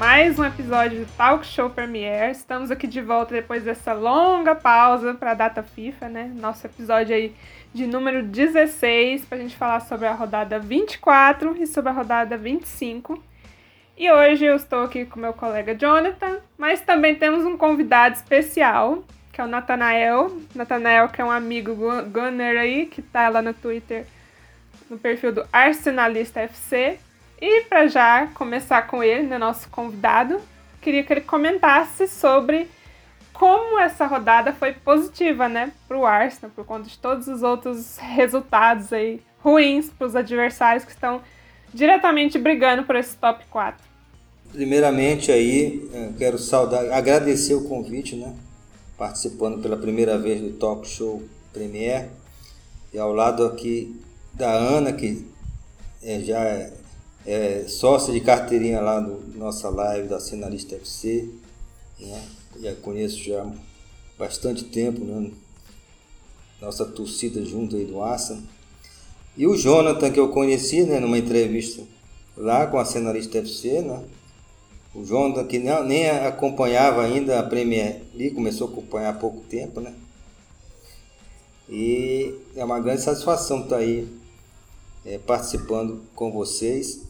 mais um episódio do Talk Show Premiere. Estamos aqui de volta depois dessa longa pausa para a data FIFA, né? Nosso episódio aí de número 16 para a gente falar sobre a rodada 24 e sobre a rodada 25. E hoje eu estou aqui com meu colega Jonathan, mas também temos um convidado especial, que é o Nathanael. Nathanael, que é um amigo gunner aí, que tá lá no Twitter, no perfil do Arsenalista FC. E para já começar com ele, né, nosso convidado, queria que ele comentasse sobre como essa rodada foi positiva, né, para o Arsenal, por conta de todos os outros resultados aí ruins para os adversários que estão diretamente brigando por esse top 4. Primeiramente aí, quero saudar, agradecer o convite, né, participando pela primeira vez do Talk Show Premier e ao lado aqui da Ana, que é, já é, sócia de carteirinha lá no nossa live da Cenarista FC, né? já conheço já há bastante tempo, né? Nossa torcida junto aí do Assa. E o Jonathan, que eu conheci, né, numa entrevista lá com a Cenarista FC, né? O Jonathan, que não, nem acompanhava ainda a Premier League, começou a acompanhar há pouco tempo, né? E é uma grande satisfação estar aí é, participando com vocês.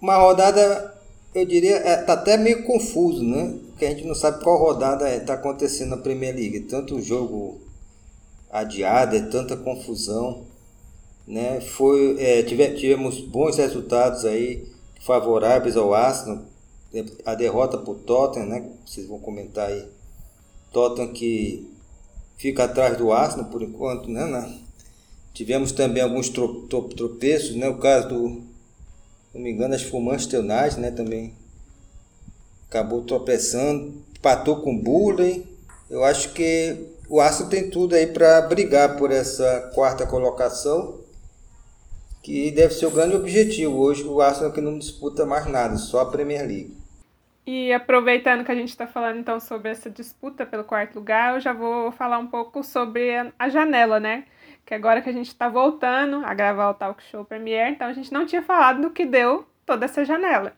Uma rodada, eu diria, é, tá até meio confuso, né? Porque a gente não sabe qual rodada está é, acontecendo na Premier League. Tanto jogo adiado, é tanta confusão. Né? Foi, é, tivemos bons resultados aí favoráveis ao Arsenal. A derrota para o Tottenham, né? Vocês vão comentar aí. Tottenham que fica atrás do Arsenal por enquanto, né? Tivemos também alguns tropeços, né? O caso do, não me engano, o Manchester United, né? Também acabou tropeçando, empatou com Burley. Eu acho que o Arsenal tem tudo aí para brigar por essa quarta colocação, que deve ser o grande objetivo. Hoje o Arsenal que não disputa mais nada, só a Premier League. E aproveitando que a gente está falando então sobre essa disputa pelo quarto lugar, eu já vou falar um pouco sobre a janela, né? Que agora que a gente está voltando a gravar o Talk Show Premiere, então a gente não tinha falado do que deu toda essa janela.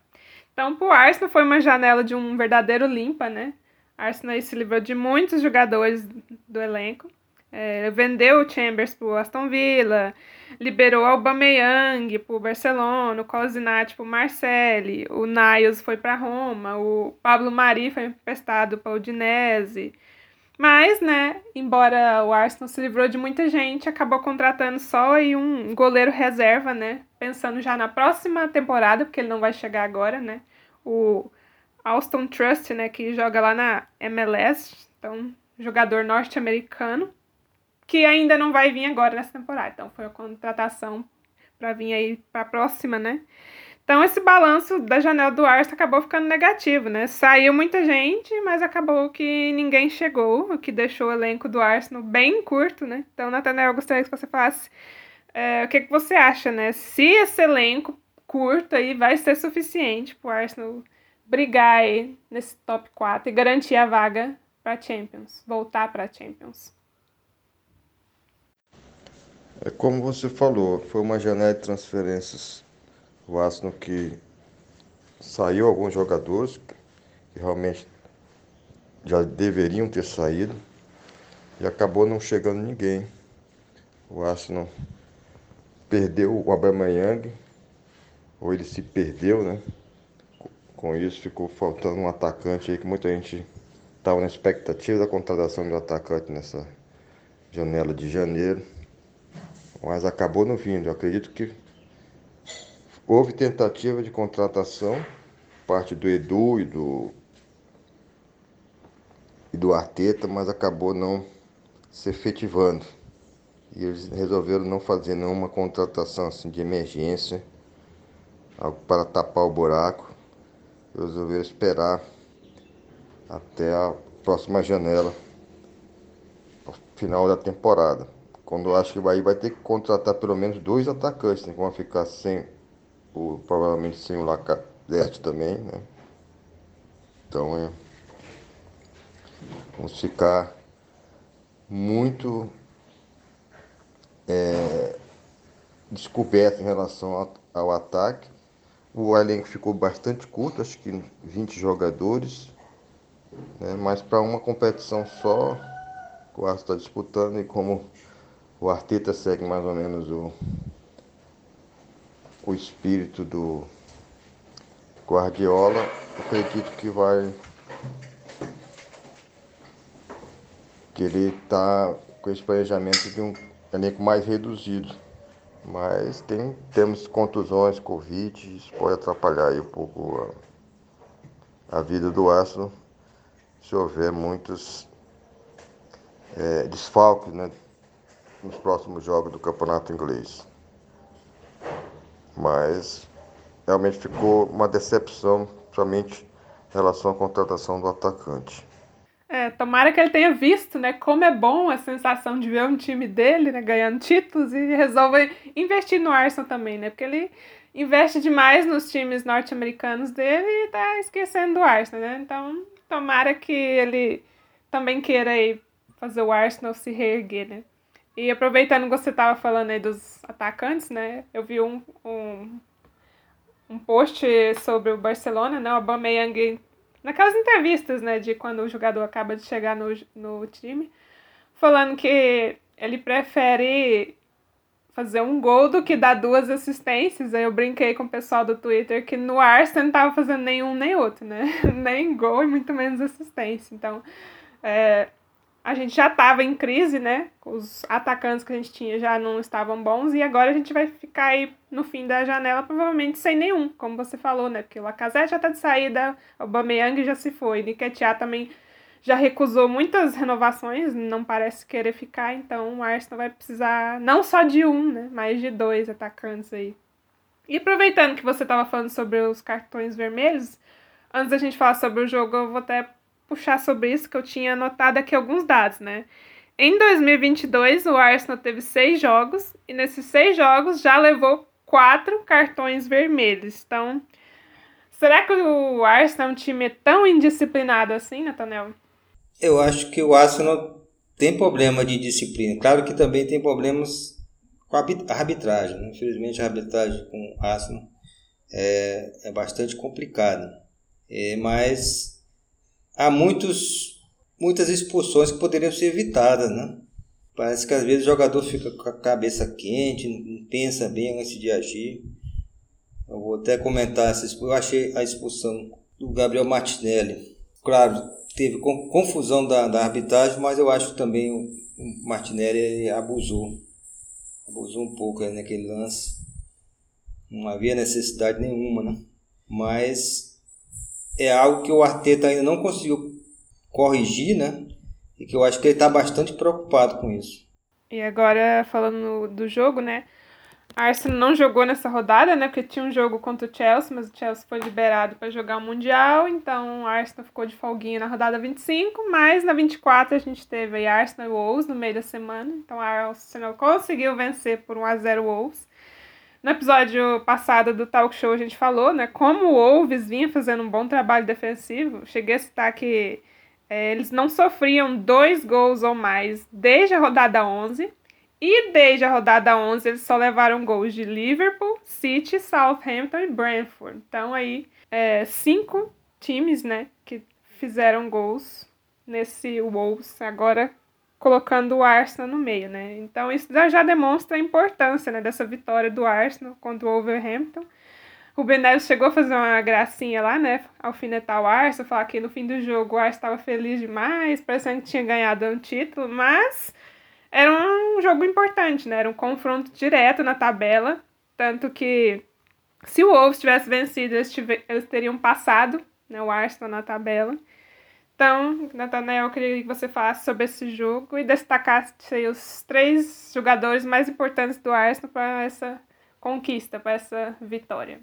Então, para o Arsenal foi uma janela de um verdadeiro limpa, né? Arsenal se livrou de muitos jogadores do elenco. É, vendeu o Chambers para o Aston Villa, liberou o Aubameyang para o Barcelona, o Cosinati para o Marseille, o Niles foi para Roma, o Pablo Mari foi emprestado para o Udinese, mas, né, embora o Arsenal se livrou de muita gente, acabou contratando só aí um goleiro reserva, né? Pensando já na próxima temporada, porque ele não vai chegar agora, né? O Alston Trust, né, que joga lá na MLS, então, jogador norte-americano, que ainda não vai vir agora nessa temporada. Então, foi a contratação para vir aí para a próxima, né? Então esse balanço da janela do Arsenal acabou ficando negativo, né? Saiu muita gente, mas acabou que ninguém chegou, o que deixou o elenco do Arsenal bem curto, né? Então, Nathanael, eu gostaria que você falasse é, o que, que você acha, né? Se esse elenco curto aí vai ser suficiente para o Arsenal brigar aí nesse top 4 e garantir a vaga para Champions, voltar para Champions. É como você falou, foi uma janela de transferências o Arsenal que saiu alguns jogadores que realmente já deveriam ter saído e acabou não chegando ninguém. O Arsenal perdeu o Aubameyang, ou ele se perdeu, né? Com isso ficou faltando um atacante aí que muita gente estava na expectativa da contratação do atacante nessa janela de janeiro, mas acabou não vindo. Eu acredito que Houve tentativa de contratação, parte do Edu e do, e do Arteta, mas acabou não se efetivando. E eles resolveram não fazer nenhuma contratação assim, de emergência, algo para tapar o buraco. Resolveram esperar até a próxima janela, final da temporada. Quando eu acho que o Bahia vai ter que contratar pelo menos dois atacantes, né, vão ficar sem o, provavelmente sem o Lacazette também, né? Então é, vamos ficar muito é, descoberto em relação ao, ataque. o elenco ficou bastante curto, acho que 20 jogadores, né? mas para uma competição só, o Arsenal está disputando e como o Arteta segue mais ou menos o, o espírito do Guardiola, acredito que vai querer estar tá com esse planejamento de um elenco mais reduzido. Mas tem, temos contusões, Covid, isso pode atrapalhar aí um pouco a, a vida do Arsenal se houver muitos é, desfalques né, nos próximos jogos do campeonato inglês. Mas realmente ficou uma decepção, somente em relação à contratação do atacante. É, tomara que ele tenha visto, né, como é bom a sensação de ver um time dele, né, ganhando títulos e resolva investir no Arsenal também, né, porque ele investe demais nos times norte-americanos dele e tá esquecendo do Arsenal, né, então tomara que ele também queira aí fazer o Arsenal se reerguer, né. E aproveitando que você tava falando aí dos atacantes, né, eu vi um, um, um post sobre o Barcelona, né, o Aubameyang naquelas entrevistas, né, de quando o jogador acaba de chegar no, no time, falando que ele prefere fazer um gol do que dar duas assistências. Aí eu brinquei com o pessoal do Twitter que no Arsenal não tava fazendo nenhum nem outro, né? nem gol e muito menos assistência. Então, é, a gente já estava em crise, né? Os atacantes que a gente tinha já não estavam bons e agora a gente vai ficar aí no fim da janela provavelmente sem nenhum, como você falou, né? Porque o Lacazette já tá de saída, o Aubameyang já se foi, Nketiah também já recusou muitas renovações, não parece querer ficar, então o Arsenal vai precisar não só de um, né? Mas de dois atacantes aí. E aproveitando que você estava falando sobre os cartões vermelhos, antes da gente falar sobre o jogo, eu vou até puxar sobre isso, que eu tinha anotado aqui alguns dados, né? Em 2022, o Arsenal teve seis jogos e nesses seis jogos já levou quatro cartões vermelhos. Então, será que o Arsenal é um time tão indisciplinado assim, Natanel? Eu acho que o Arsenal tem problema de disciplina. Claro que também tem problemas com a arbitragem. Né? Infelizmente, a arbitragem com o Arsenal é, é bastante complicada. É, mas há muitos, muitas expulsões que poderiam ser evitadas, né? Parece que às vezes o jogador fica com a cabeça quente, não pensa bem antes de agir. Eu vou até comentar essa expulsão. Eu achei a expulsão do Gabriel Martinelli. Claro, teve confusão da, da arbitragem, mas eu acho que também o Martinelli abusou. Abusou um pouco naquele lance. Não havia necessidade nenhuma, né? Mas é algo que o Arteta ainda não conseguiu corrigir, né? E que eu acho que ele está bastante preocupado com isso. E agora, falando do jogo, né? A Arsenal não jogou nessa rodada, né? Porque tinha um jogo contra o Chelsea, mas o Chelsea foi liberado para jogar o Mundial, então o Arsenal ficou de folguinha na rodada 25, mas na 24 a gente teve aí Arsenal e Wolves no meio da semana, então a Arsenal conseguiu vencer por 1 a 0 Wolves. No episódio passado do Talk Show a gente falou, né, como o Wolves vinha fazendo um bom trabalho defensivo. Cheguei a citar que é, eles não sofriam dois gols ou mais desde a rodada 11. E desde a rodada 11 eles só levaram gols de Liverpool, City, Southampton e Brentford. Então aí, é, cinco times, né, que fizeram gols nesse Wolves. Agora colocando o Arsenal no meio, né? Então isso já demonstra a importância né, dessa vitória do Arsenal contra o Wolverhampton. O Ben Neves chegou a fazer uma gracinha lá, né? Alfinetar o Arsenal, falar que no fim do jogo o Arsenal estava feliz demais, parecendo que tinha ganhado um título, mas era um jogo importante, né? Era um confronto direto na tabela, tanto que se o Wolves tivesse vencido, eles, eles teriam passado né, o Arsenal na tabela. Então, Nathanael, eu queria que você falasse sobre esse jogo e destacasse os três jogadores mais importantes do Arsenal para essa conquista, para essa vitória.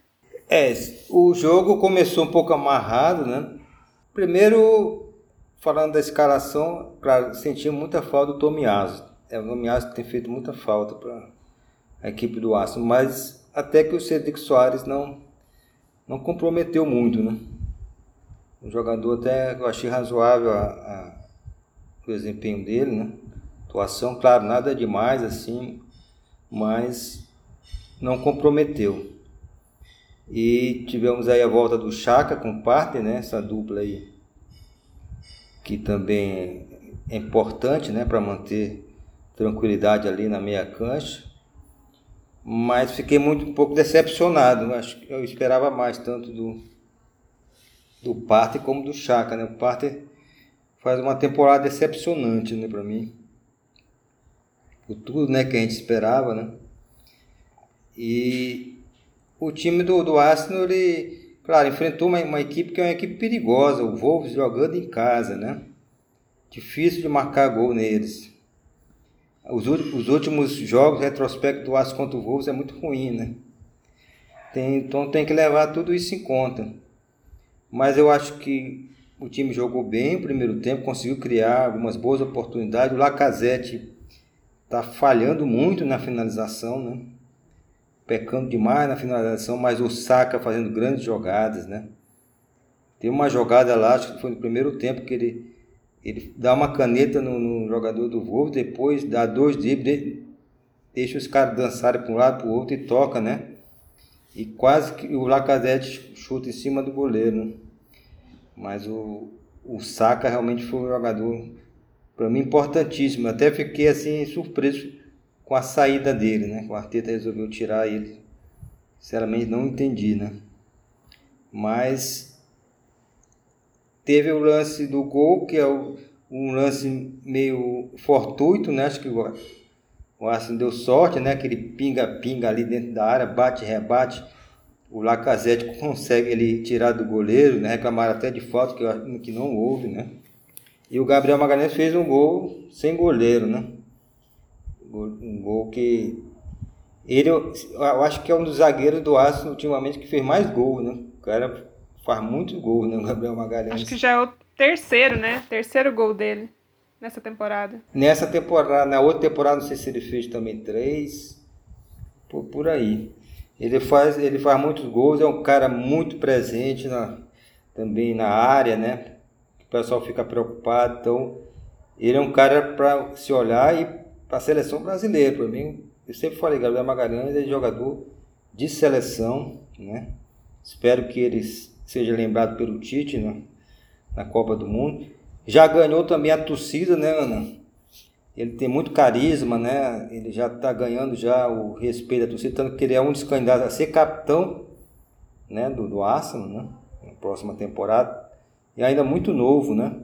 É, o jogo começou um pouco amarrado, né? Primeiro, falando da escalação, claro, senti muita falta do Tomiaso. É, o Tomiaso tem feito muita falta para a equipe do Arsenal, mas até que o Cedric Soares não, não comprometeu muito, né? Um jogador até eu achei razoável a, a, o desempenho dele, né? Atuação, claro, nada demais assim, mas não comprometeu. E tivemos aí a volta do Chaka com o né? Essa dupla aí que também é importante, né, para manter tranquilidade ali na meia cancha. Mas fiquei muito um pouco decepcionado. Acho que eu esperava mais tanto do do Partner como do Chaka, né? O Partner faz uma temporada decepcionante, né, para mim. Por tudo, né, que a gente esperava, né? E o time do, do Arsenal, ele, claro, enfrentou uma, uma equipe que é uma equipe perigosa, o Wolves jogando em casa, né? Difícil de marcar gol neles. Os, os últimos jogos, retrospecto do Arsenal contra o Wolves é muito ruim, né? Tem, então tem que levar tudo isso em conta. Mas eu acho que o time jogou bem o primeiro tempo, conseguiu criar algumas boas oportunidades. O Lacazette está falhando muito na finalização, né? pecando demais na finalização, mas o Saka fazendo grandes jogadas, né? Tem uma jogada lá, acho que foi no primeiro tempo, que ele, ele dá uma caneta no, no jogador do Wolves, depois dá dois dribles, deixa os caras dançarem para um lado para o outro e toca, né? E quase que o Lacazette chuta em cima do goleiro, né? Mas o, o Saka realmente foi um jogador, para mim, importantíssimo. Até fiquei assim surpreso com a saída dele, né? O Arteta resolveu tirar ele. Sinceramente não entendi, né? Mas teve o lance do gol, que é o, um lance meio fortuito, né? Acho que o, Arsenal deu sorte, né? Aquele pinga-pinga ali dentro da área, bate, rebate. O Lacazette consegue ele tirar do goleiro, né? Reclamaram até de falta, que, que não houve, né? E o Gabriel Magalhães fez um gol sem goleiro, né? Um gol que. Ele, eu acho que é um dos zagueiros do Arsenal ultimamente que fez mais gol, né? O cara faz muitos gols, né? O Gabriel Magalhães. Acho que já é o terceiro, né? Terceiro gol dele nessa temporada. Nessa temporada, na outra temporada, não sei se ele fez também três. Por, por aí. Ele faz, ele faz muitos gols, é um cara muito presente na, também na área, né? O pessoal fica preocupado. Então, ele é um cara para se olhar e para a seleção brasileira. Para mim, eu sempre falei, Gabriel Magalhães é jogador de seleção, né? Espero que ele seja lembrado pelo Tite né? na Copa do Mundo. Já ganhou também a torcida, né, Ana? Ele tem muito carisma, né? Ele já está ganhando já o respeito da torcida, tanto que ele é um dos candidatos a ser capitão, né, do, do Arsenal, né? Na próxima temporada. E ainda muito novo, né?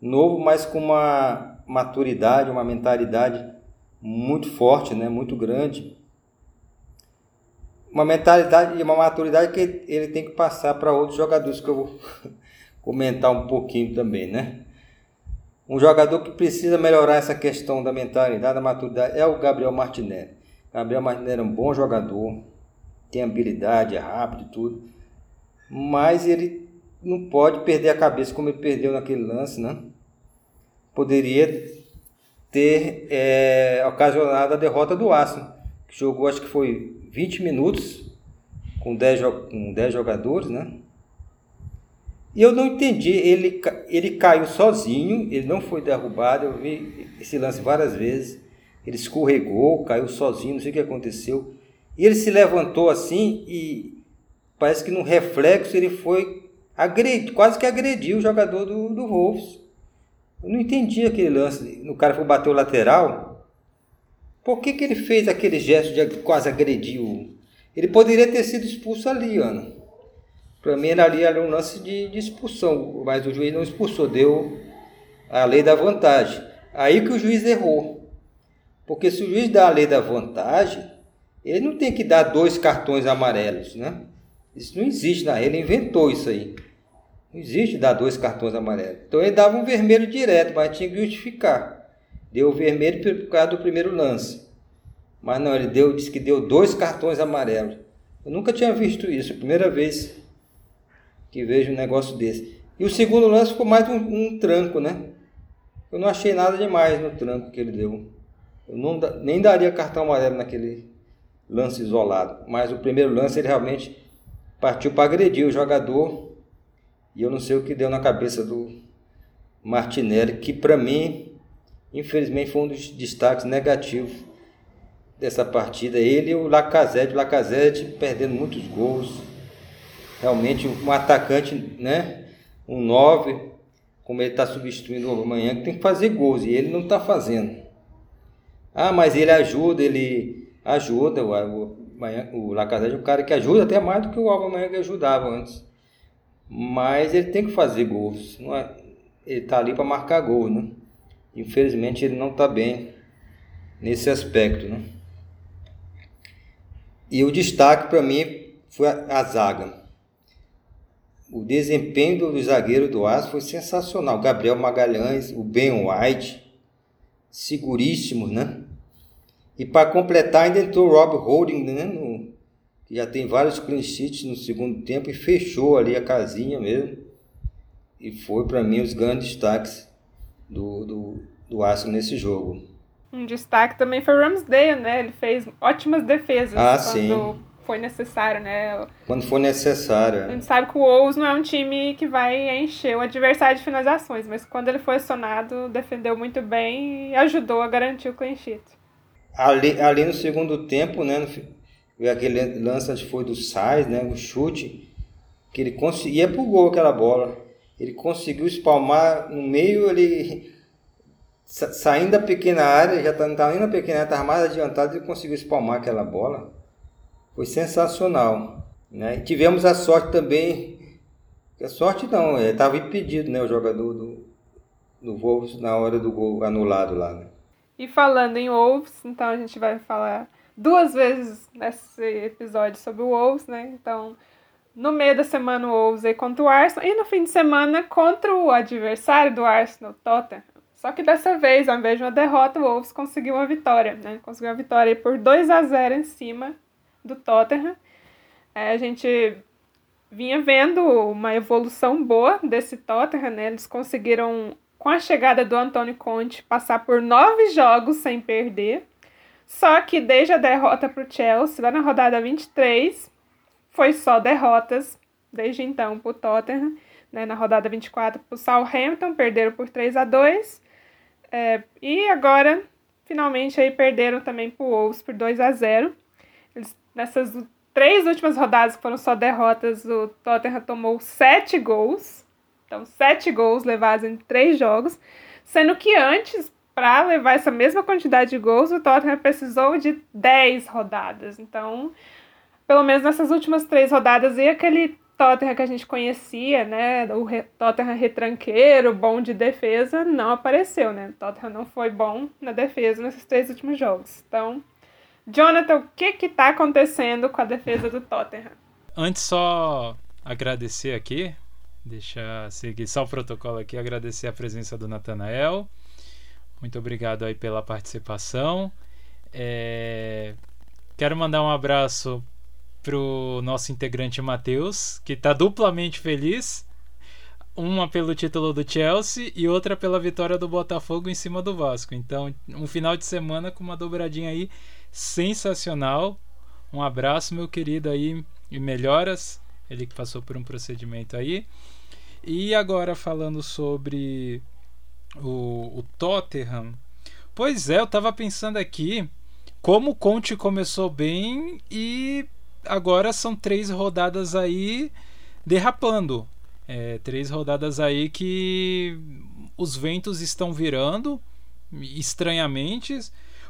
Novo, mas com uma maturidade, uma mentalidade muito forte, né? muito grande. Uma mentalidade e uma maturidade que ele tem que passar para outros jogadores, que eu vou comentar um pouquinho também, né? Um jogador que precisa melhorar essa questão da mentalidade, da maturidade, é o Gabriel Martinelli. Gabriel Martinelli é um bom jogador, tem habilidade, é rápido e tudo, mas ele não pode perder a cabeça como ele perdeu naquele lance, né? Poderia ter é, ocasionado a derrota do Arsenal, que jogou acho que foi 20 minutos com 10, com 10 jogadores, né? E eu não entendi, ele, ele caiu sozinho, ele não foi derrubado, eu vi esse lance várias vezes, ele escorregou, caiu sozinho, não sei o que aconteceu. E ele se levantou assim e parece que no reflexo ele foi agredir, quase que agrediu o jogador do, do Wolves. Eu não entendi aquele lance. No cara foi bater o lateral. Por que, que ele fez aquele gesto de quase agredir o. Ele poderia ter sido expulso ali, Ana. Para mim, ali era um lance de, de, expulsão, mas o juiz não expulsou, deu a lei da vantagem. Aí que o juiz errou. Porque se o juiz dá a lei da vantagem, ele não tem que dar dois cartões amarelos, né? Isso não existe na ele inventou isso aí. Não existe dar dois cartões amarelos. Então ele dava um vermelho direto, mas tinha que justificar. Deu o vermelho por causa do primeiro lance. Mas não, ele deu, disse que deu dois cartões amarelos. Eu nunca tinha visto isso, primeira vez que vejo um negócio desse. E o segundo lance ficou mais um, um tranco, né? Eu não achei nada demais no tranco que ele deu. Eu não, nem daria cartão amarelo naquele lance isolado. Mas o primeiro lance ele realmente partiu para agredir o jogador e eu não sei o que deu na cabeça do Martinelli, que para mim, infelizmente, foi um dos destaques negativos dessa partida. Ele e o Lacazette, o Lacazette perdendo muitos gols, realmente um atacante, né? Um 9, como ele está substituindo o Amanhã, que tem que fazer gols, e ele não está fazendo. Ah, mas ele ajuda, ele ajuda, o, o, o Lacazette é um cara que ajuda até mais do que o Amanhã que ajudava antes. Mas ele tem que fazer gols, não é? ele está ali para marcar gol, né? Infelizmente ele não está bem nesse aspecto, né? E o destaque para mim foi a, a, zaga. O desempenho do zagueiro do Aço foi sensacional. Gabriel Magalhães, o Ben White, seguríssimos, né? E para completar ainda entrou o Rob Holding, né? No, que já tem vários clean sheets no segundo tempo e fechou ali a casinha mesmo e foi para mim os grandes destaques do, do, do Arsenal nesse jogo. Um destaque também foi o Ramsdale, né? Ele fez ótimas defesas ah, quando sim. Foi necessário, né? Quando for necessário. A gente sabe que o Wolves não é um time que vai encher o adversário de finalizações, mas quando ele foi acionado, defendeu muito bem e ajudou a garantir o clean sheet. Ali, ali no segundo tempo, né? No, aquele lance que foi do Sainz, né? O chute, que ele conseguia pro gol aquela bola ele conseguiu espalmar no meio, ele saindo da pequena área, já estava tá, indo na pequena área, estava mais adiantado, ele conseguiu espalmar aquela bola. Foi sensacional. Né? E tivemos a sorte também, a sorte não, estava impedido né, o jogador do, do Wolves na hora do gol anulado lá. Né? E falando em Wolves, então a gente vai falar duas vezes nesse episódio sobre o Wolves, né? Então, no meio da semana o Wolves aí contra o Arsenal e no fim de semana contra o adversário do Arsenal, Tottenham. Só que dessa vez, ao invés de uma derrota, o Wolves conseguiu uma vitória, né? Conseguiu uma vitória por 2 a 0 em cima do Tottenham. É, a gente vinha vendo uma evolução boa desse Tottenham, né? Eles conseguiram, com a chegada do Antônio Conte, passar por nove jogos sem perder. Só que desde a derrota para o Chelsea, lá na rodada 23, foi só derrotas desde então para o Tottenham. Né, na rodada 24 para o Southampton, perderam por 3 a 2 é, E agora, finalmente, aí perderam também para o Wolves por 2 a 0 Eles, Nessas três últimas rodadas que foram só derrotas, o Tottenham tomou 7 gols. Então, 7 gols levados em três jogos. Sendo que antes, para levar essa mesma quantidade de gols, o Tottenham precisou de 10 rodadas. Então, pelo menos nessas últimas três rodadas, e aquele Tottenham que a gente conhecia, né? O Tottenham retranqueiro, bom de defesa, não apareceu, né? O Tottenham não foi bom na defesa nesses três últimos jogos. Então, Jonathan, o que que tá acontecendo com a defesa do Tottenham? Antes só agradecer aqui, deixar seguir só o protocolo aqui, agradecer a presença do Natanael. Muito obrigado aí pela participação. É... Quero mandar um abraço pro nosso integrante Matheus, que está duplamente feliz. Uma pelo título do Chelsea e outra pela vitória do Botafogo em cima do Vasco. Então, um final de semana com uma dobradinha aí sensacional. Um abraço, meu querido aí, e melhoras. Ele que passou por um procedimento aí. E agora falando sobre o, o Tottenham. Pois é, eu tava pensando aqui como o Conte começou bem e agora são três rodadas aí derrapando. É, três rodadas aí que os ventos estão virando estranhamente,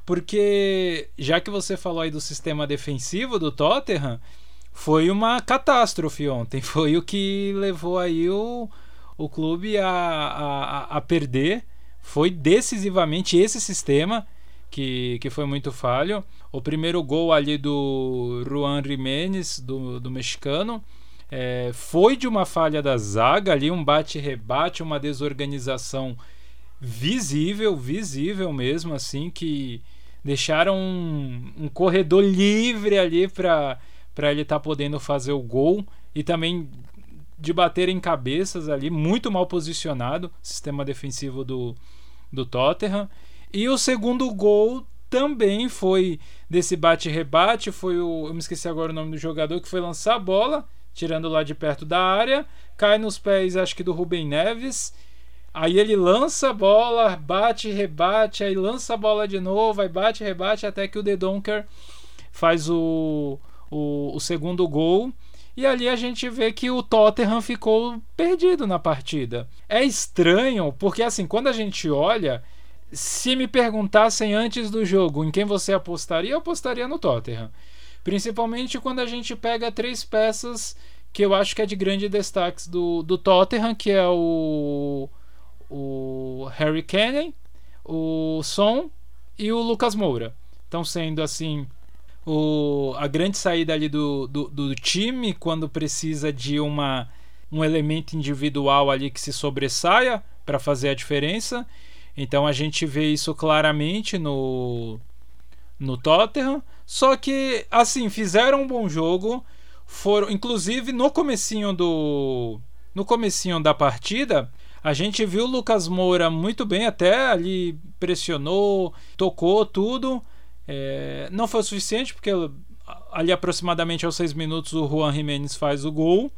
porque já que você falou aí do sistema defensivo do Tottenham, foi uma catástrofe ontem. Foi o que levou aí o, o clube a, a, a perder. Foi decisivamente esse sistema que, que foi muito falho. O primeiro gol ali do Juan Jiménez, do, do mexicano, é, foi de uma falha da zaga ali, um bate-rebate, uma desorganização visível, visível mesmo, assim, que deixaram um, um corredor livre ali para ele estar tá podendo fazer o gol e também de bater em cabeças ali, muito mal posicionado, sistema defensivo do, do Tottenham. E o segundo gol também foi desse bate-rebate, foi o. Eu me esqueci agora o nome do jogador que foi lançar a bola, tirando lá de perto da área, cai nos pés, acho que do Rubem Neves. Aí ele lança a bola, bate, rebate, aí lança a bola de novo, aí bate, rebate, até que o The Donker faz o, o, o segundo gol. E ali a gente vê que o Tottenham ficou perdido na partida. É estranho, porque assim, quando a gente olha, se me perguntassem antes do jogo em quem você apostaria, eu apostaria no Tottenham. Principalmente quando a gente pega três peças que eu acho que é de grande destaque do, do Tottenham, que é o, o Harry Kane, o Son e o Lucas Moura. Estão sendo assim o, a grande saída ali do, do, do time quando precisa de uma, um elemento individual ali que se sobressaia para fazer a diferença. Então a gente vê isso claramente no, no Tottenham. Só que, assim, fizeram um bom jogo. Foram, inclusive, no comecinho do. No comecinho da partida, a gente viu o Lucas Moura muito bem, até ali pressionou, tocou tudo. É, não foi o suficiente, porque ali aproximadamente aos seis minutos o Juan Jimenez faz o gol.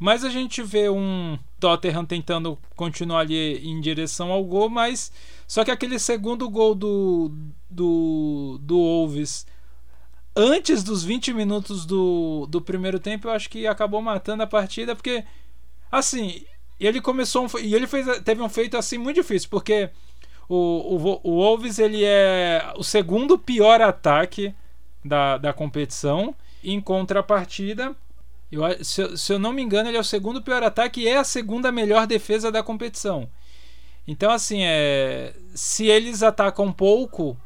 Mas a gente vê um Tottenham tentando continuar ali em direção ao gol, mas só que aquele segundo gol do, do, do Wolves antes dos 20 minutos do, do primeiro tempo, eu acho que acabou matando a partida, porque assim, ele começou um, e ele fez, teve um feito assim muito difícil, porque o, o, o Wolves ele é o segundo pior ataque da, da competição. Em contrapartida, eu, se, se eu não me engano, ele é o segundo pior ataque e é a segunda melhor defesa da competição. Então, assim, é, se eles atacam pouco,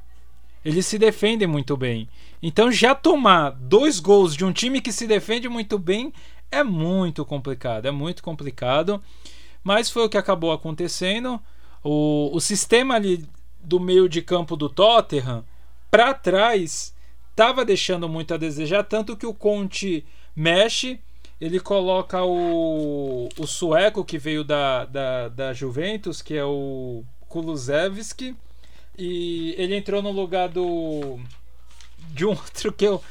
eles se defendem muito bem. Então, já tomar dois gols de um time que se defende muito bem é muito complicado. É muito complicado. Mas foi o que acabou acontecendo. O, o sistema ali do meio de campo do Tottenham para trás estava deixando muito a desejar, tanto que o Conte mexe, ele coloca o, o sueco que veio da, da, da Juventus, que é o Kulusevski, e ele entrou no lugar do de um outro que eu,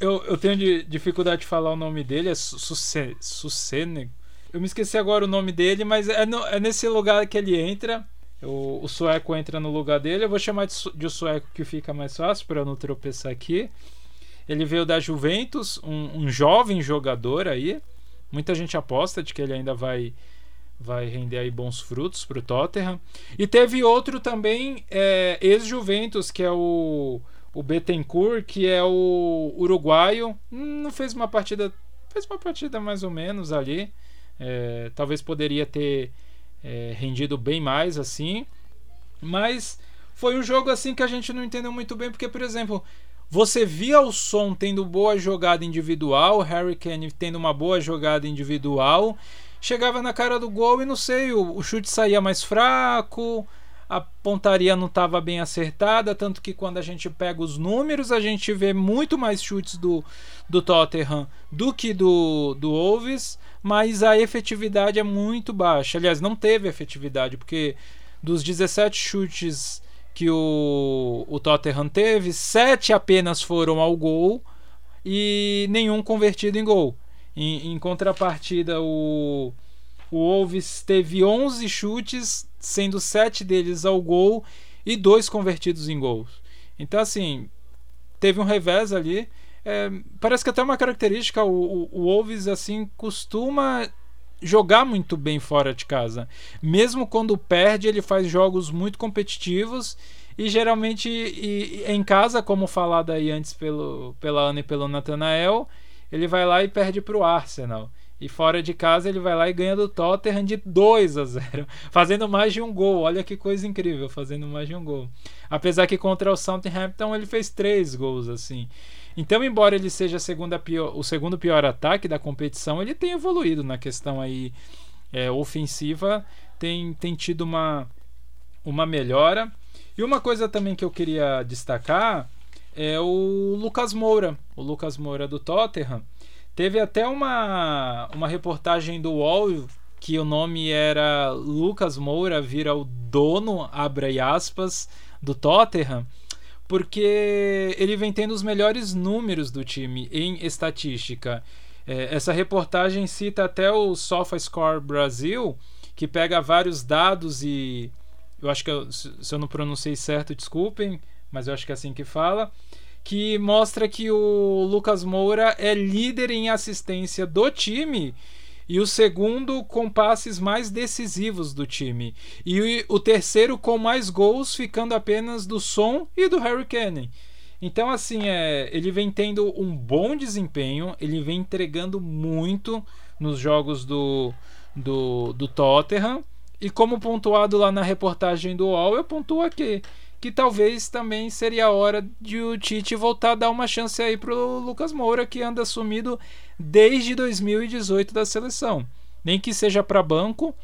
eu, eu tenho de, dificuldade de falar o nome dele, é Sucene. Eu me esqueci agora o nome dele, mas é, no, é nesse lugar que ele entra. O, o sueco entra no lugar dele. Eu vou chamar de, de sueco que fica mais fácil para não tropeçar aqui. Ele veio da Juventus, um, um, jovem jogador aí. Muita gente aposta de que ele ainda vai vai render aí bons frutos para o Tottenham. E teve outro também, é, ex-Juventus, que é o, o Betancourt, que é o uruguaio. Não fez uma partida. Fez uma partida mais ou menos ali. É, talvez poderia ter é, rendido bem mais assim. Mas foi um jogo assim que a gente não entendeu muito bem, porque, por exemplo, você via o som tendo boa jogada individual, o Harry Kane tendo uma boa jogada individual, chegava na cara do gol e não sei, o, o chute saía mais fraco, a pontaria não estava bem acertada, tanto que quando a gente pega os números, a gente vê muito mais chutes do, do Tottenham do que do, do Wolves mas a efetividade é muito baixa. Aliás, não teve efetividade, porque dos 17 chutes que o, o Tottenham teve, 7 apenas foram ao gol e nenhum convertido em gol. Em, em contrapartida, o, o Wolves teve 11 chutes, sendo 7 deles ao gol e 2 convertidos em gols. Então, assim, teve um revés ali. É, parece que até uma característica, o, o, Wolves assim costuma jogar muito bem fora de casa. Mesmo quando perde, ele faz jogos muito competitivos e geralmente e em casa, como falado aí antes pelo, pela Ana e pelo Nathanael, ele vai lá e perde para o Arsenal. E fora de casa ele vai lá e ganha do Tottenham de 2 a 0, fazendo mais de um gol. Olha que coisa incrível, fazendo mais de um gol. Apesar que contra o Southampton ele fez três gols assim. Então, embora ele seja pior, o segundo pior ataque da competição, ele tem evoluído na questão aí é, ofensiva, tem, tem tido uma, uma melhora. E uma coisa também que eu queria destacar é o Lucas Moura, o Lucas Moura do Tottenham. Teve até uma, uma reportagem do UOL que o nome era Lucas Moura vira o dono, abre aspas, do Tottenham porque ele vem tendo os melhores números do time em estatística. É, essa reportagem cita até o SofaScore Brasil, que pega vários dados e eu acho que eu, se eu não pronunciei certo, desculpem, mas eu acho que é assim que fala, que mostra que o Lucas Moura é líder em assistência do time e o segundo com passes mais decisivos do time. E o terceiro com mais gols, ficando apenas do Som e do Harry Kane. Então, assim, é, ele vem tendo um bom desempenho, ele vem entregando muito nos jogos do, do, do Tottenham. E como pontuado lá na reportagem do UOL, eu pontuo aqui que talvez também seria a hora de o Tite voltar a dar uma chance aí pro Lucas Moura, que anda sumido desde 2018 da seleção. Nem que seja para banco,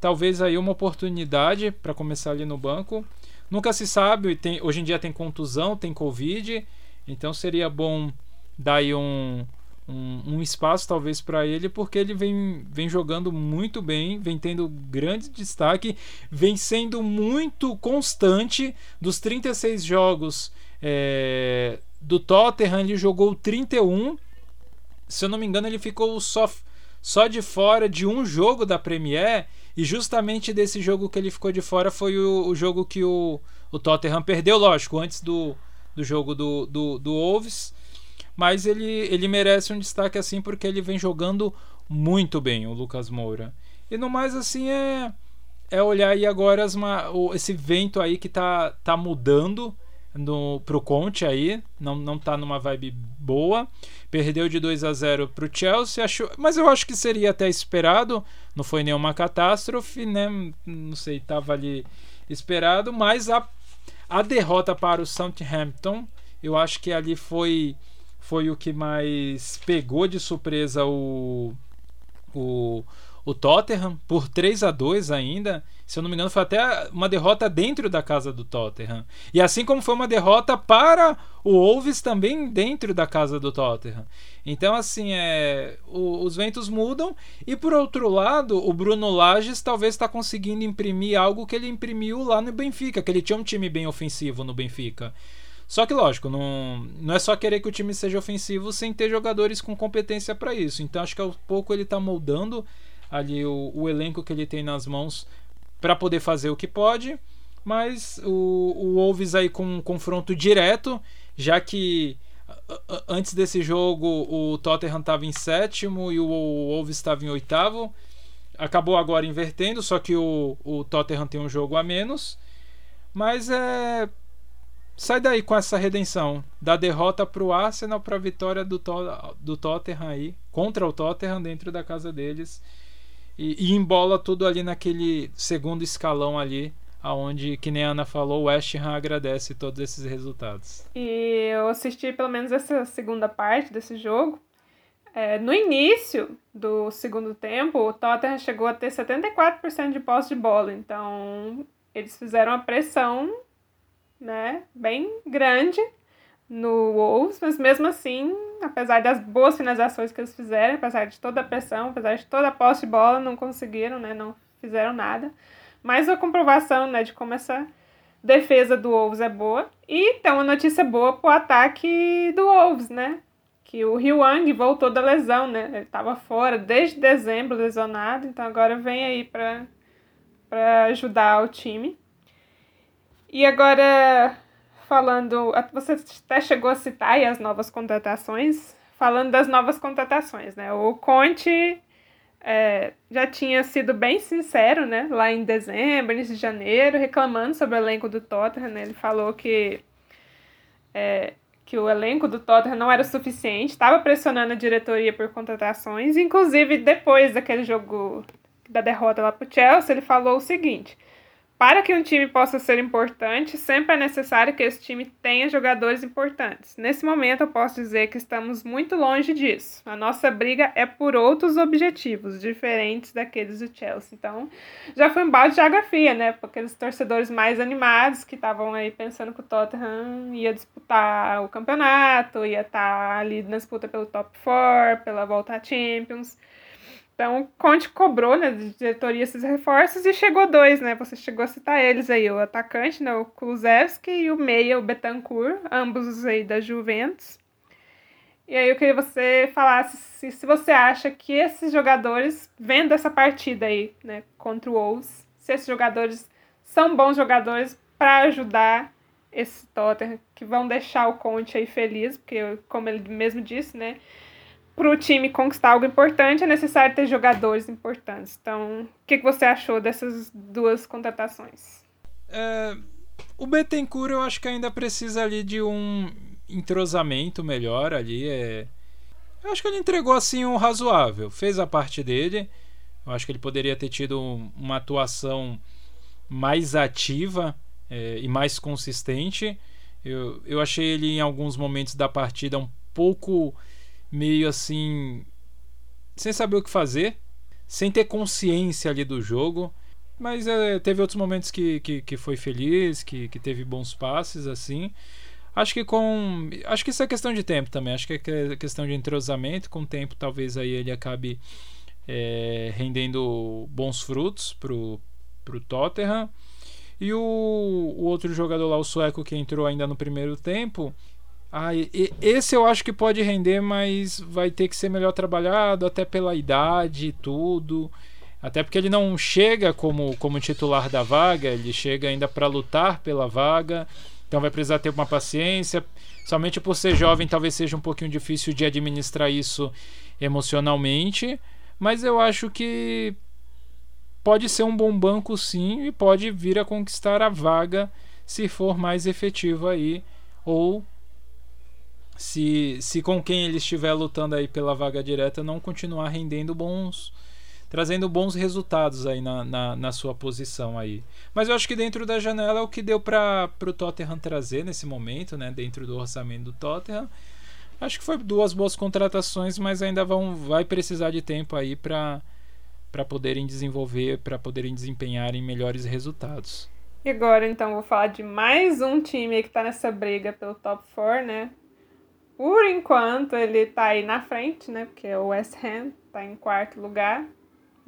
talvez aí uma oportunidade para começar ali no banco. Nunca se sabe, tem, hoje em dia tem contusão, tem Covid, então seria bom dar aí um, um, um espaço talvez para ele, porque ele vem, vem jogando muito bem, vem tendo grande destaque, vem sendo muito constante dos 36 jogos é, do Tottenham, ele jogou 31. Se eu não me engano, ele ficou só, só de fora de um jogo da Premier. E justamente desse jogo que ele ficou de fora foi o, o jogo que o, o Tottenham perdeu, lógico, antes do, do jogo do, do, do Wolves mas ele, ele merece um destaque assim porque ele vem jogando muito bem, o Lucas Moura. E no mais, assim, é, é olhar aí agora as, esse vento aí que tá, tá mudando no, pro Conte aí, não, não tá numa vibe boa. Perdeu de 2 a 0 pro Chelsea, achou, mas eu acho que seria até esperado, não foi nenhuma catástrofe, né? Não sei, tava ali esperado, mas a, a derrota para o Southampton, eu acho que ali foi foi o que mais pegou de surpresa o, o, o Tottenham por 3 a 2 ainda. Se eu não me engano, foi até uma derrota dentro da casa do Tottenham. E assim como foi uma derrota para o Wolves também dentro da casa do Tottenham. Então, assim, é, o, os ventos mudam. E por outro lado, o Bruno Lages talvez está conseguindo imprimir algo que ele imprimiu lá no Benfica, que ele tinha um time bem ofensivo no Benfica. Só que, lógico, não, não é só querer que o time seja ofensivo sem ter jogadores com competência para isso. Então, acho que ao pouco ele está moldando ali o, o, elenco que ele tem nas mãos para poder fazer o que pode. Mas o, o Wolves aí com um confronto direto, já que antes desse jogo o Tottenham estava em sétimo e o Wolves estava em oitavo. Acabou agora invertendo, só que o, o Tottenham tem um jogo a menos. Mas é sai daí com essa redenção. Da derrota para o Arsenal para a vitória do, to do Tottenham aí contra o Tottenham dentro da casa deles. E, e embola tudo ali naquele segundo escalão ali aonde que nem a Ana falou o West Ham agradece todos esses resultados. E eu assisti pelo menos essa segunda parte desse jogo. É, no início do segundo tempo o Tottenham chegou a ter 74% de posse de bola. Então eles fizeram a pressão né, bem grande no Wolves, mas mesmo assim, apesar das boas finalizações que eles fizeram, apesar de toda a pressão, apesar de toda a posse de bola, não conseguiram, né, não fizeram nada. Mais uma comprovação, né, de como essa defesa do Wolves é boa. E tem uma notícia boa pro ataque do Wolves, né? Que o Hyuang voltou da lesão, né? Ele estava fora desde dezembro lesionado, então agora vem aí para ajudar o time. E agora, falando. Você até chegou a citar aí as novas contratações. Falando das novas contratações, né? O Conte é, já tinha sido bem sincero, né? Lá em dezembro, início de janeiro, reclamando sobre o elenco do Tottenham, né? Ele falou que. É, que o elenco do Tottenham não era o suficiente, estava pressionando a diretoria por contratações, inclusive depois daquele jogo da derrota lá para o Chelsea, ele falou o seguinte: para que um time possa ser importante, sempre é necessário que esse time tenha jogadores importantes. Nesse momento, eu posso dizer que estamos muito longe disso. A nossa briga é por outros objetivos, diferentes daqueles do Chelsea. Então, já foi um balde de água fria, né? Porque aqueles torcedores mais animados que estavam aí pensando que o Tottenham ia disputar o campeonato, ia estar ali na disputa pelo top 4, pela volta à Champions. Então, Conte cobrou, né, de diretoria esses reforços e chegou dois, né? Você chegou a citar eles aí, o atacante, né, o Kulusevski e o meia, o Betancourt, ambos aí da Juventus. E aí eu queria que você falasse se, se você acha que esses jogadores, vendo essa partida aí, né, contra o Wolves, se esses jogadores são bons jogadores para ajudar esse Tottenham que vão deixar o Conte aí feliz, porque como ele mesmo disse, né, para o time conquistar algo importante é necessário ter jogadores importantes. Então, o que, que você achou dessas duas contratações? É, o Betancourt eu acho que ainda precisa ali de um entrosamento melhor ali. É... Eu acho que ele entregou assim um razoável, fez a parte dele. Eu acho que ele poderia ter tido uma atuação mais ativa é, e mais consistente. Eu, eu achei ele em alguns momentos da partida um pouco meio assim sem saber o que fazer, sem ter consciência ali do jogo. Mas é, teve outros momentos que, que, que foi feliz, que, que teve bons passes, assim. Acho que com. Acho que isso é questão de tempo também. Acho que é questão de entrosamento. Com o tempo, talvez aí ele acabe é, rendendo bons frutos pro, pro Tottenham. E o, o outro jogador lá, o sueco, que entrou ainda no primeiro tempo. Ah, e, esse eu acho que pode render, mas vai ter que ser melhor trabalhado, até pela idade e tudo. Até porque ele não chega como, como titular da vaga, ele chega ainda para lutar pela vaga. Então vai precisar ter uma paciência. Somente por ser jovem, talvez seja um pouquinho difícil de administrar isso emocionalmente. Mas eu acho que pode ser um bom banco sim e pode vir a conquistar a vaga se for mais efetivo aí. Ou se, se com quem ele estiver lutando aí pela vaga direta não continuar rendendo bons trazendo bons resultados aí na, na, na, sua posição aí. Mas eu acho que dentro da janela é o que deu para o Tottenham trazer nesse momento, né? Dentro do orçamento do Tottenham. Acho que foi duas boas contratações, mas ainda vão, vai precisar de tempo aí para poderem desenvolver, para poderem desempenhar em melhores resultados. E agora então vou falar de mais um time que está nessa briga pelo top 4, né? Por enquanto ele está aí na frente, né? Porque o West Ham está em quarto lugar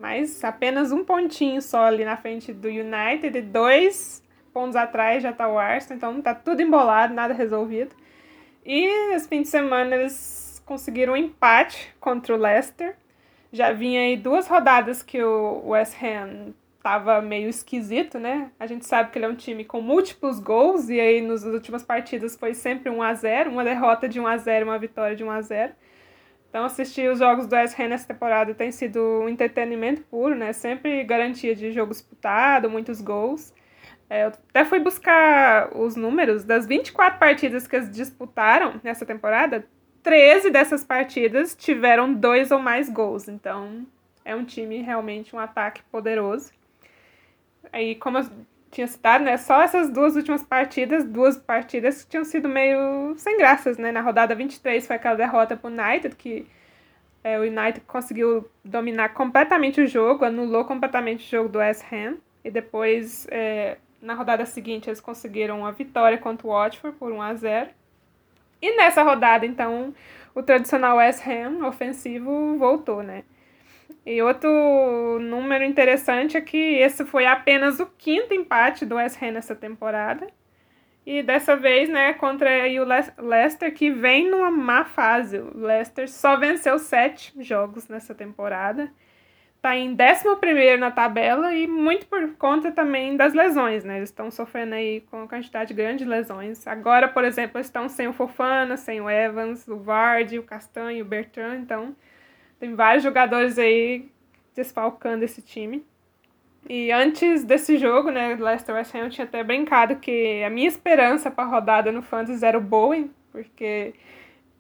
mas apenas um pontinho só ali na frente do United, e dois pontos atrás já está o Arsenal, então tá tudo embolado, nada resolvido. E esse fim de semana eles conseguiram um empate contra o Leicester. Já vinha aí duas rodadas que o West Ham tava meio esquisito, né? A gente sabe que ele é um time com múltiplos gols e aí nas últimas partidas foi sempre 1 a 0, uma derrota de 1 a 0, uma vitória de 1 a 0. Então, assistir os jogos do West Ham nessa temporada tem sido um entretenimento puro, né? Sempre garantia de jogo disputado, muitos gols. É, eu até fui buscar os números das 24 partidas que eles disputaram nessa temporada. 13 dessas partidas tiveram dois ou mais gols. Então, é um time realmente um ataque poderoso. Aí, como eu tinha citado, né? Só essas duas últimas partidas, duas partidas que tinham sido meio sem graças, né? Na rodada 23 foi aquela derrota pro United, que é, o United conseguiu dominar completamente o jogo, anulou completamente o jogo do West Ham. E depois, é, na rodada seguinte, eles conseguiram uma vitória contra o Watford por 1 a 0 E nessa rodada, então, o tradicional West Ham ofensivo voltou, né? E outro número interessante é que esse foi apenas o quinto empate do West Ham nessa temporada. E dessa vez, né, contra o Leicester, que vem numa má fase. O Leicester só venceu sete jogos nessa temporada. Tá em 11 na tabela e muito por conta também das lesões, né? Eles estão sofrendo aí com uma quantidade grande de lesões. Agora, por exemplo, estão sem o Fofana, sem o Evans, o Vardy, o Castanho, o Bertrand, então tem vários jogadores aí desfalcando esse time. E antes desse jogo, né, Leicester West Ham, eu tinha até brincado que a minha esperança para a rodada no Fantasy era o Bowen, porque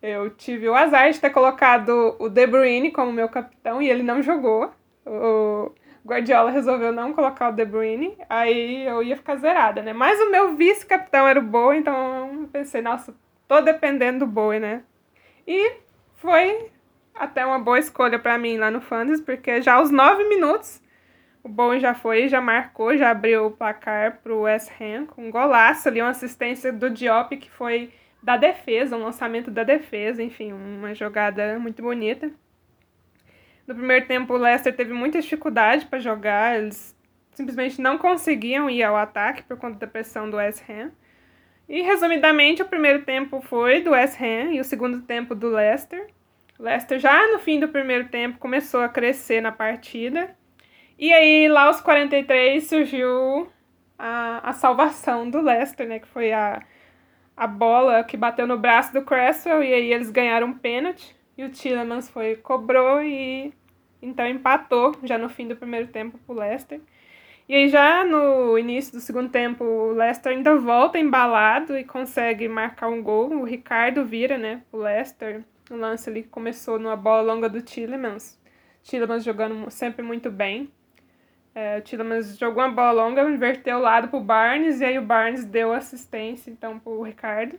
eu tive o azar de ter colocado o De Bruyne como meu capitão e ele não jogou. O Guardiola resolveu não colocar o De Bruyne, aí eu ia ficar zerada, né? Mas o meu vice-capitão era o Bowen, então eu pensei, nossa, tô dependendo do Bowen, né? E foi até uma boa escolha para mim lá no Fantasy, porque já aos nove minutos o Bowen já foi, já marcou, já abriu o placar para o West Ham com um golaço ali, uma assistência do Diop que foi da defesa, um lançamento da defesa, enfim, uma jogada muito bonita. No primeiro tempo o Leicester teve muita dificuldade para jogar, eles simplesmente não conseguiam ir ao ataque por conta da pressão do West Ham. E resumidamente, o primeiro tempo foi do West Ham e o segundo tempo do Leicester. Leicester já no fim do primeiro tempo começou a crescer na partida. E aí, lá aos 43, surgiu a, a salvação do Leicester, né? Que foi a, a bola que bateu no braço do Cresswell e aí eles ganharam um pênalti e o Tillemans foi cobrou e então empatou já no fim do primeiro tempo pro Leicester. E aí já no início do segundo tempo, o Leicester ainda volta embalado e consegue marcar um gol. O Ricardo vira, né, o Leicester. O lance ali começou numa bola longa do Tillemans. Tillemans jogando sempre muito bem. É, o Tillemans jogou uma bola longa, inverteu o lado pro Barnes e aí o Barnes deu assistência então pro Ricardo.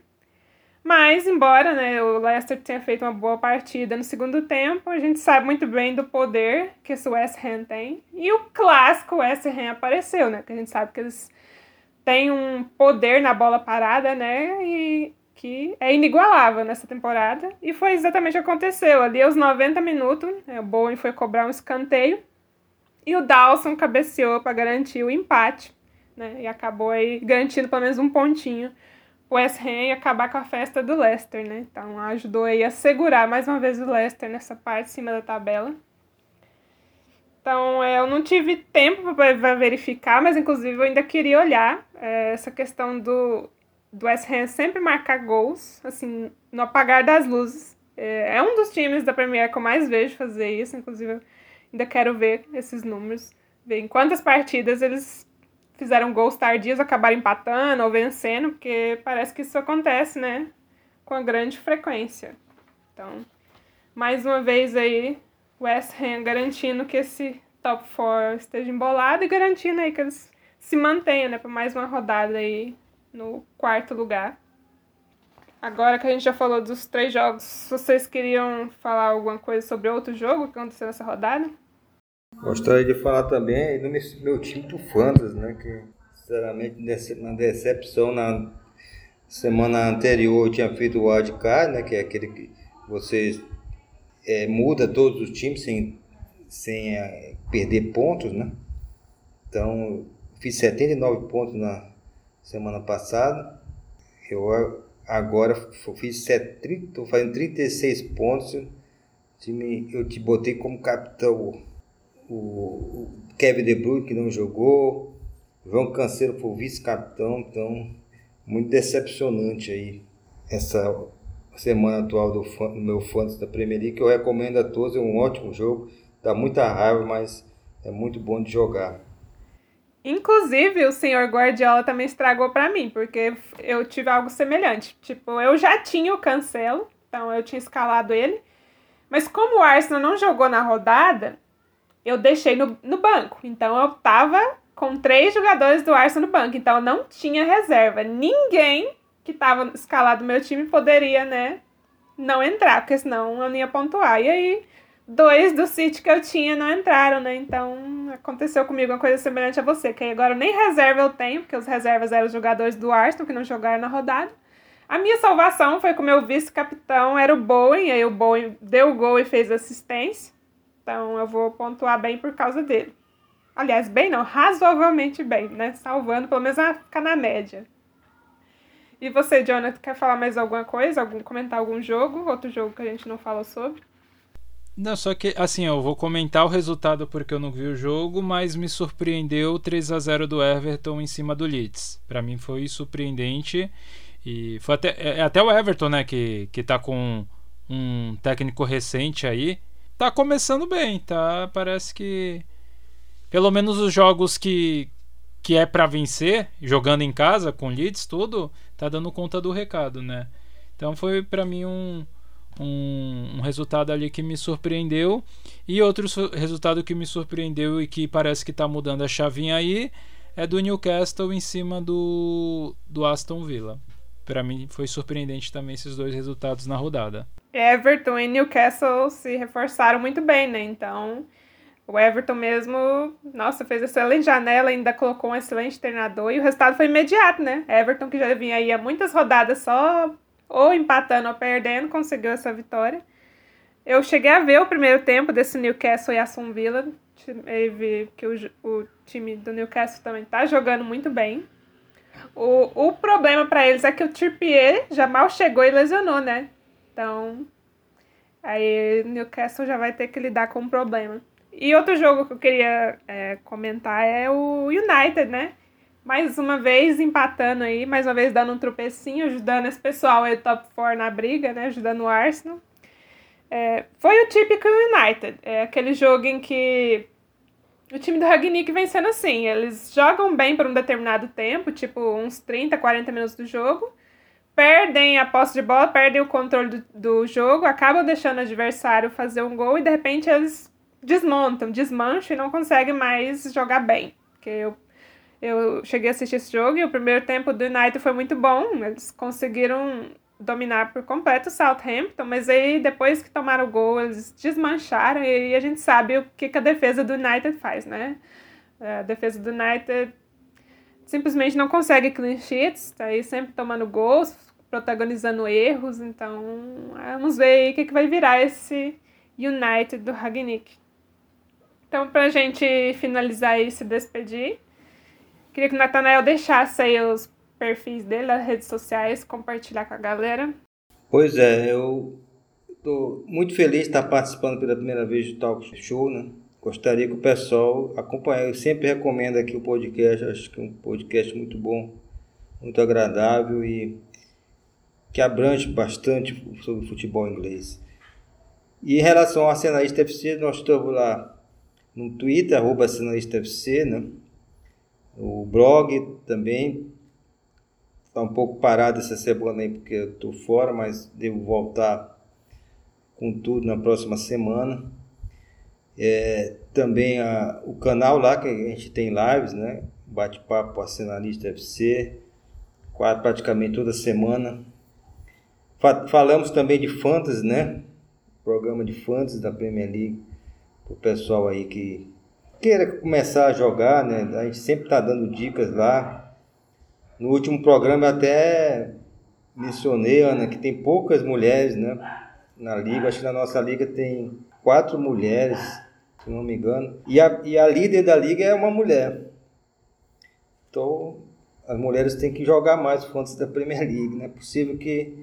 Mas, embora né, o Leicester tenha feito uma boa partida no segundo tempo, a gente sabe muito bem do poder que esse West Ham tem. E o clássico West Ham apareceu, né? Que a gente sabe que eles têm um poder na bola parada, né? E que é inigualável nessa temporada. E foi exatamente o que aconteceu. Ali aos 90 minutos, né, o Bowen foi cobrar um escanteio e o Dawson cabeceou para garantir o empate, né? E acabou aí garantindo pelo menos um pontinho o West Ham e acabar com a festa do Leicester, né? Então ajudou aí a segurar mais uma vez o Leicester nessa parte de cima da tabela. Então é, eu não tive tempo para verificar, mas inclusive eu ainda queria olhar é, essa questão do, do West Ham sempre marcar gols, assim, no apagar das luzes. É, é um dos times da Premier que eu mais vejo fazer isso, inclusive ainda quero ver esses números, ver em quantas partidas eles fizeram gols tardios, acabaram empatando ou vencendo, porque parece que isso acontece, né? Com a grande frequência. Então, mais uma vez aí, West Ham garantindo que esse top 4 esteja embolado e garantindo aí que eles se mantenham, né, para mais uma rodada aí no quarto lugar. Agora que a gente já falou dos três jogos, vocês queriam falar alguma coisa sobre outro jogo que aconteceu nessa rodada? Gostaria de falar também do meu time do Fantas, né? Que, sinceramente, na decepção, na semana anterior eu tinha feito o wildcard, né? Que é aquele que você é, muda todos os times sem, sem é, perder pontos, né? Então, fiz 79 pontos na semana passada. Eu agora fiz estou fazendo 36 pontos. Time, eu te botei como capitão o, Kevin De Bruyne que não jogou, João Canseiro foi vice-capitão, então muito decepcionante aí essa semana atual do, do meu fantasy da Premier League, eu recomendo a todos, é um ótimo jogo, dá muita raiva, mas é muito bom de jogar. Inclusive, o senhor Guardiola também estragou para mim, porque eu tive algo semelhante. Tipo, eu já tinha o Cancelo, então eu tinha escalado ele, mas como o Arsenal não jogou na rodada, eu deixei no, no banco. Então eu tava com três jogadores do Arsenal no banco. Então eu não tinha reserva. Ninguém que tava escalado no meu time poderia, né, não entrar, porque senão eu não ia pontuar. E aí, dois do City que eu tinha não entraram, né? Então aconteceu comigo uma coisa semelhante a você, que agora nem reserva eu tenho, porque os reservas eram os jogadores do Arsenal que não jogaram na rodada. A minha salvação foi com o meu vice-capitão, era o Bowen, aí o Bowen deu o gol e fez assistência. Então eu vou pontuar bem por causa dele. Aliás, bem não, razoavelmente bem, né? Salvando, pelo menos a ficar na média. E você, Jonathan, quer falar mais alguma coisa? Algum, comentar algum jogo? Outro jogo que a gente não falou sobre? Não, só que assim, eu vou comentar o resultado porque eu não vi o jogo, mas me surpreendeu o 3 a 0 do Everton em cima do Leeds. Para mim foi surpreendente e foi até, é, é até o Everton, né, que que tá com um técnico recente aí tá começando bem, tá? Parece que pelo menos os jogos que que é para vencer, jogando em casa com Leeds tudo, tá dando conta do recado, né? Então foi para mim um, um, um, resultado ali que me surpreendeu e outro resultado que me surpreendeu e que parece que tá mudando a chavinha aí é do Newcastle em cima do, do Aston Villa. Para mim foi surpreendente também esses dois resultados na rodada. Everton e Newcastle se reforçaram muito bem, né? Então, o Everton mesmo, nossa, fez excelente janela, ainda colocou um excelente treinador e o resultado foi imediato, né? Everton, que já vinha aí há muitas rodadas só ou empatando ou perdendo, conseguiu essa vitória. Eu cheguei a ver o primeiro tempo desse Newcastle e Aston Villa, vi que o, o time do Newcastle também tá jogando muito bem. O, o problema para eles é que o Trippier já mal chegou e lesionou, né? Então, aí Newcastle já vai ter que lidar com um problema. E outro jogo que eu queria é, comentar é o United, né? Mais uma vez empatando aí, mais uma vez dando um tropecinho, ajudando esse pessoal aí top 4 na briga, né? Ajudando o Arsenal. É, foi o típico United. É aquele jogo em que o time do Ragnick vem sendo assim. Eles jogam bem por um determinado tempo, tipo uns 30, 40 minutos do jogo. Perdem a posse de bola, perdem o controle do, do jogo, acabam deixando o adversário fazer um gol e de repente eles desmontam, desmancham e não conseguem mais jogar bem. Porque eu cheguei a assistir esse jogo e o primeiro tempo do United foi muito bom. Eles conseguiram dominar por completo o Southampton, mas aí depois que tomaram o gol, eles desmancharam e a gente sabe o que, que a defesa do United faz, né? A defesa do United simplesmente não consegue clean sheets, tá aí sempre tomando gols, protagonizando erros, então vamos ver aí o que, que vai virar esse United do Ragnick. Então, pra gente finalizar e se despedir, queria que o Nathanael deixasse aí os perfis dele nas redes sociais, compartilhar com a galera. Pois é, eu estou muito feliz de estar participando pela primeira vez do Talk Show, né? Gostaria que o pessoal acompanhe. Eu sempre recomendo aqui o podcast, acho que é um podcast muito bom, muito agradável e que abrange bastante sobre futebol inglês. E em relação ao Arsenalista FC, nós estamos lá no Twitter, arroba Arsenalista FC, né? O blog também está um pouco parado essa semana aí porque eu estou fora, mas devo voltar com tudo na próxima semana. É, também a, o canal lá que a gente tem lives, né? Bate-papo Arsenalista FC, quase praticamente toda semana. Fa falamos também de fantasy, né? Programa de fantasy da Premier League para o pessoal aí que queira começar a jogar, né? A gente sempre está dando dicas lá. No último programa até mencionei, Ana, que tem poucas mulheres, né? Na liga, acho que na nossa liga tem quatro mulheres se não me engano. E a, e a líder da liga é uma mulher. Então, as mulheres têm que jogar mais fantasy da Premier League. Não é possível que,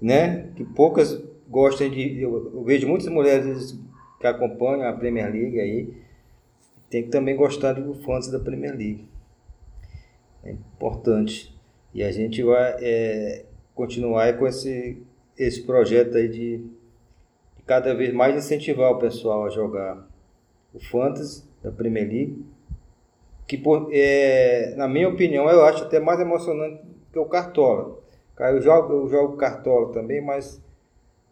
né, que poucas gostem de. Eu, eu vejo muitas mulheres que acompanham a Premier League aí. Tem que também gostar do fantasy da Premier League. É importante. E a gente vai é, continuar com esse, esse projeto aí de, de cada vez mais incentivar o pessoal a jogar o Fantasy da Premier League, que por, é, na minha opinião eu acho até mais emocionante que o Cartola. Eu jogo, eu jogo Cartola também, mas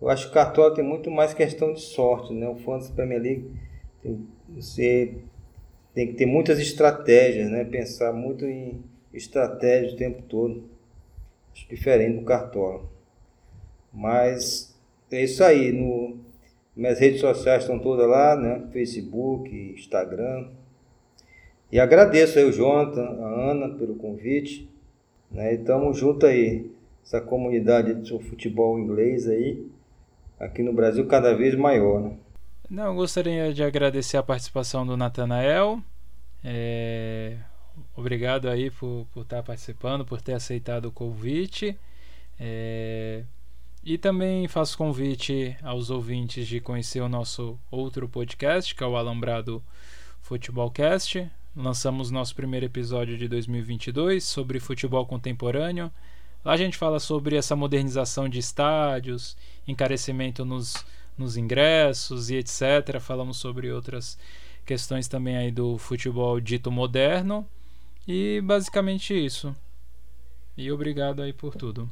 eu acho que o Cartola tem muito mais questão de sorte, né? O Fantasy Premier League tem, você tem que ter muitas estratégias, né? Pensar muito em estratégia o tempo todo. Acho diferente do Cartola. Mas é isso aí. No, minhas redes sociais estão todas lá, né? Facebook, Instagram. E agradeço aí o Jonathan, a Ana pelo convite. Né? E estamos juntos aí, essa comunidade de futebol inglês aí, aqui no Brasil cada vez maior. Né? Não, eu gostaria de agradecer a participação do Natanael. É... Obrigado aí por, por estar participando, por ter aceitado o convite. É... E também faço convite aos ouvintes de conhecer o nosso outro podcast, que é o Alambrado Futebolcast. Lançamos nosso primeiro episódio de 2022 sobre futebol contemporâneo. Lá a gente fala sobre essa modernização de estádios, encarecimento nos, nos ingressos e etc. Falamos sobre outras questões também aí do futebol dito moderno. E basicamente isso. E obrigado aí por tudo.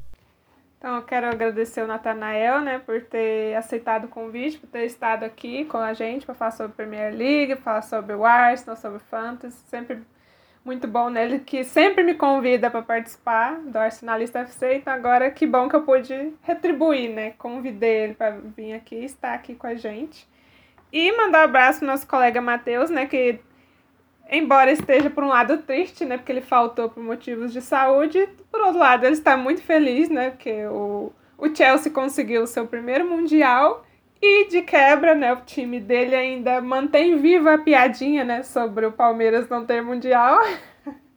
Então, eu quero agradecer o Natanael, né, por ter aceitado o convite, por ter estado aqui com a gente para falar sobre Premier League, falar sobre o Arsenal, sobre o Fantasy. Sempre muito bom nele, que sempre me convida para participar do Arsenalista FC. Então, agora que bom que eu pude retribuir, né? Convidei ele para vir aqui, estar aqui com a gente. E mandar um abraço pro nosso colega Matheus, né, que embora esteja por um lado triste, né, porque ele faltou por motivos de saúde, por outro lado ele está muito feliz, né, porque o, o Chelsea conseguiu o seu primeiro mundial e de quebra, né, o time dele ainda mantém viva a piadinha, né, sobre o Palmeiras não ter mundial.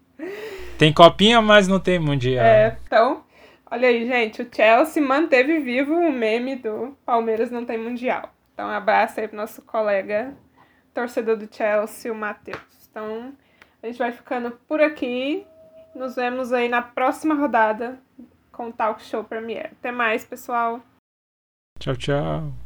Tem copinha, mas não tem mundial. É, então, olha aí, gente, o Chelsea manteve vivo o meme do Palmeiras não tem mundial. Então, um abraço aí pro nosso colega torcedor do Chelsea, o Matheus. Então, a gente vai ficando por aqui Nos vemos aí na próxima rodada com o Talk Show Premiere. Até mais, pessoal. Tchau, tchau.